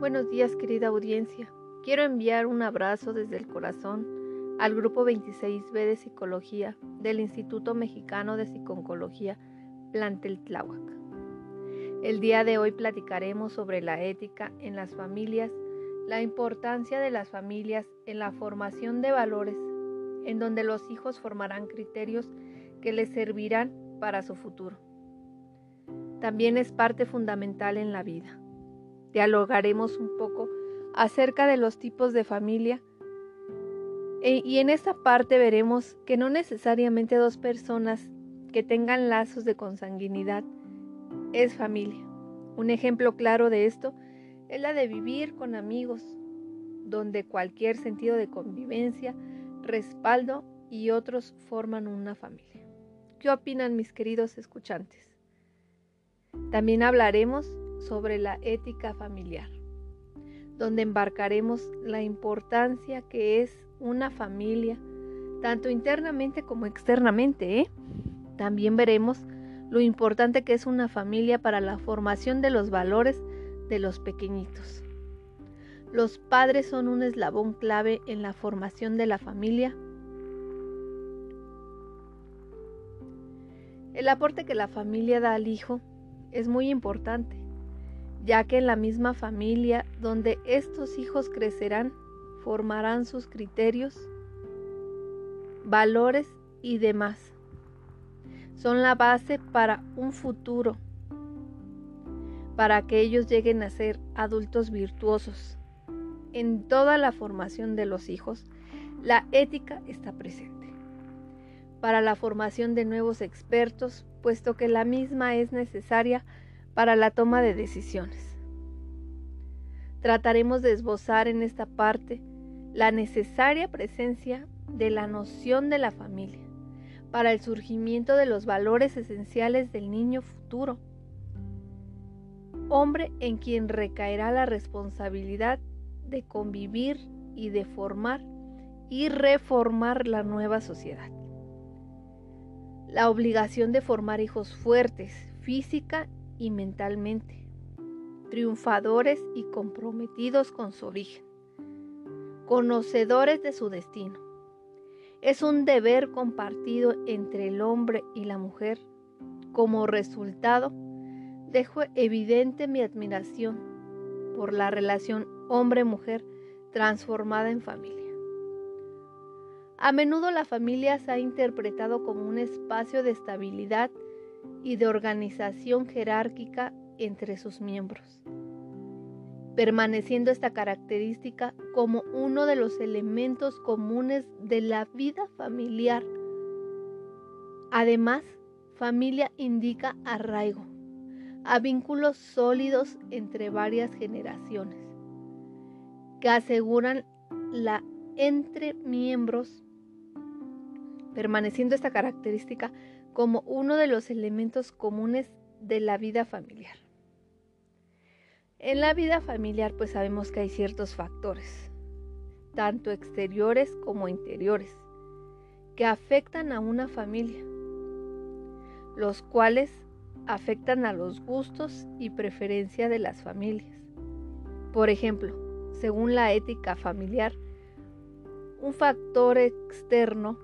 Buenos días querida audiencia. Quiero enviar un abrazo desde el corazón al grupo 26B de Psicología del Instituto Mexicano de Psiconcología Plantel Tláhuac. El día de hoy platicaremos sobre la ética en las familias, la importancia de las familias en la formación de valores, en donde los hijos formarán criterios que les servirán para su futuro. También es parte fundamental en la vida dialogaremos un poco acerca de los tipos de familia e, y en esta parte veremos que no necesariamente dos personas que tengan lazos de consanguinidad es familia. Un ejemplo claro de esto es la de vivir con amigos, donde cualquier sentido de convivencia, respaldo y otros forman una familia. ¿Qué opinan mis queridos escuchantes? También hablaremos sobre la ética familiar, donde embarcaremos la importancia que es una familia, tanto internamente como externamente. ¿eh? También veremos lo importante que es una familia para la formación de los valores de los pequeñitos. Los padres son un eslabón clave en la formación de la familia. El aporte que la familia da al hijo es muy importante, ya que en la misma familia donde estos hijos crecerán, formarán sus criterios, valores y demás. Son la base para un futuro, para que ellos lleguen a ser adultos virtuosos. En toda la formación de los hijos, la ética está presente. Para la formación de nuevos expertos, puesto que la misma es necesaria para la toma de decisiones. Trataremos de esbozar en esta parte la necesaria presencia de la noción de la familia para el surgimiento de los valores esenciales del niño futuro, hombre en quien recaerá la responsabilidad de convivir y de formar y reformar la nueva sociedad. La obligación de formar hijos fuertes, física y mentalmente, triunfadores y comprometidos con su origen, conocedores de su destino. Es un deber compartido entre el hombre y la mujer. Como resultado, dejo evidente mi admiración por la relación hombre-mujer transformada en familia. A menudo la familia se ha interpretado como un espacio de estabilidad y de organización jerárquica entre sus miembros, permaneciendo esta característica como uno de los elementos comunes de la vida familiar. Además, familia indica arraigo, a vínculos sólidos entre varias generaciones, que aseguran la entre miembros, permaneciendo esta característica como uno de los elementos comunes de la vida familiar. En la vida familiar pues sabemos que hay ciertos factores, tanto exteriores como interiores, que afectan a una familia, los cuales afectan a los gustos y preferencia de las familias. Por ejemplo, según la ética familiar, un factor externo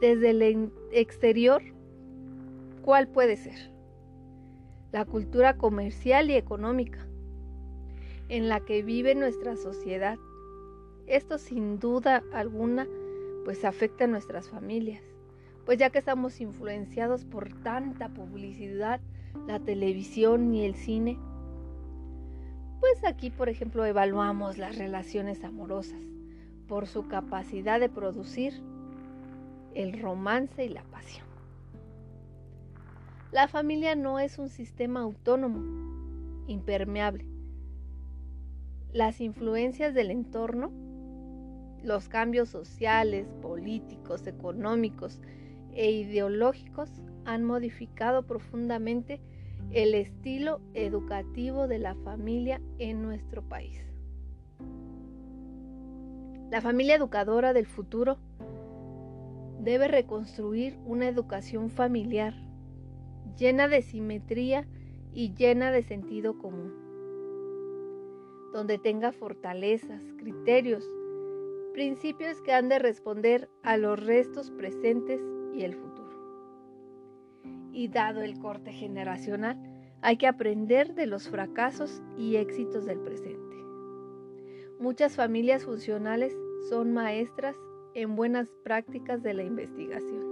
desde el exterior, ¿cuál puede ser? La cultura comercial y económica en la que vive nuestra sociedad. Esto sin duda alguna pues afecta a nuestras familias, pues ya que estamos influenciados por tanta publicidad, la televisión y el cine, pues aquí por ejemplo evaluamos las relaciones amorosas por su capacidad de producir el romance y la pasión. La familia no es un sistema autónomo, impermeable. Las influencias del entorno, los cambios sociales, políticos, económicos e ideológicos han modificado profundamente el estilo educativo de la familia en nuestro país. La familia educadora del futuro debe reconstruir una educación familiar llena de simetría y llena de sentido común, donde tenga fortalezas, criterios, principios que han de responder a los restos presentes y el futuro. Y dado el corte generacional, hay que aprender de los fracasos y éxitos del presente. Muchas familias funcionales son maestras en buenas prácticas de la investigación.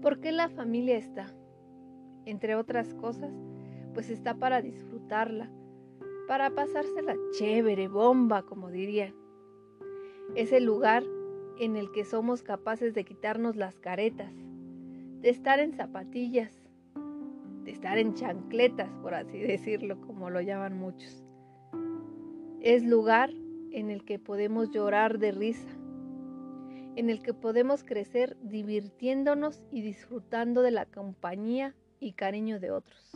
¿Por qué la familia está? Entre otras cosas, pues está para disfrutarla, para pasársela chévere, bomba, como dirían. Es el lugar en el que somos capaces de quitarnos las caretas, de estar en zapatillas, de estar en chancletas, por así decirlo, como lo llaman muchos. Es lugar en el que podemos llorar de risa, en el que podemos crecer divirtiéndonos y disfrutando de la compañía y cariño de otros.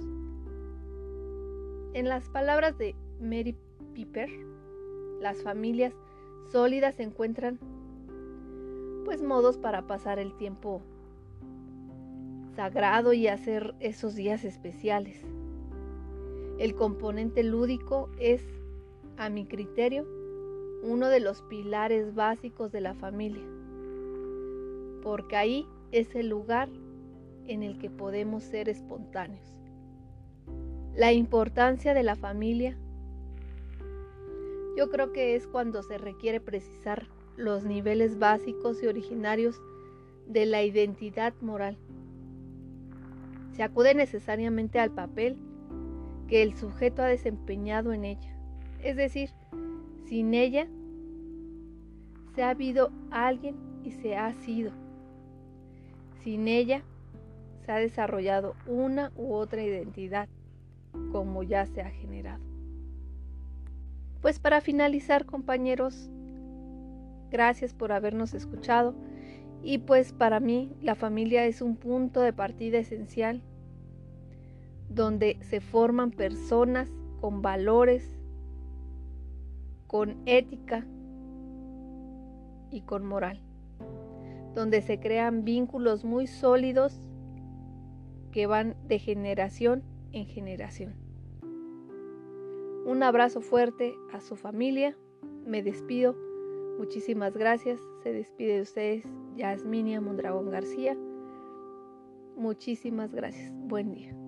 En las palabras de Mary Piper, las familias sólidas encuentran pues modos para pasar el tiempo sagrado y hacer esos días especiales. El componente lúdico es, a mi criterio, uno de los pilares básicos de la familia, porque ahí es el lugar en el que podemos ser espontáneos. La importancia de la familia, yo creo que es cuando se requiere precisar los niveles básicos y originarios de la identidad moral se acude necesariamente al papel que el sujeto ha desempeñado en ella. Es decir, sin ella se ha habido alguien y se ha sido. Sin ella se ha desarrollado una u otra identidad, como ya se ha generado. Pues para finalizar, compañeros, gracias por habernos escuchado. Y pues para mí la familia es un punto de partida esencial donde se forman personas con valores, con ética y con moral, donde se crean vínculos muy sólidos que van de generación en generación. Un abrazo fuerte a su familia, me despido, muchísimas gracias, se despide de ustedes Yasminia Mondragón García, muchísimas gracias, buen día.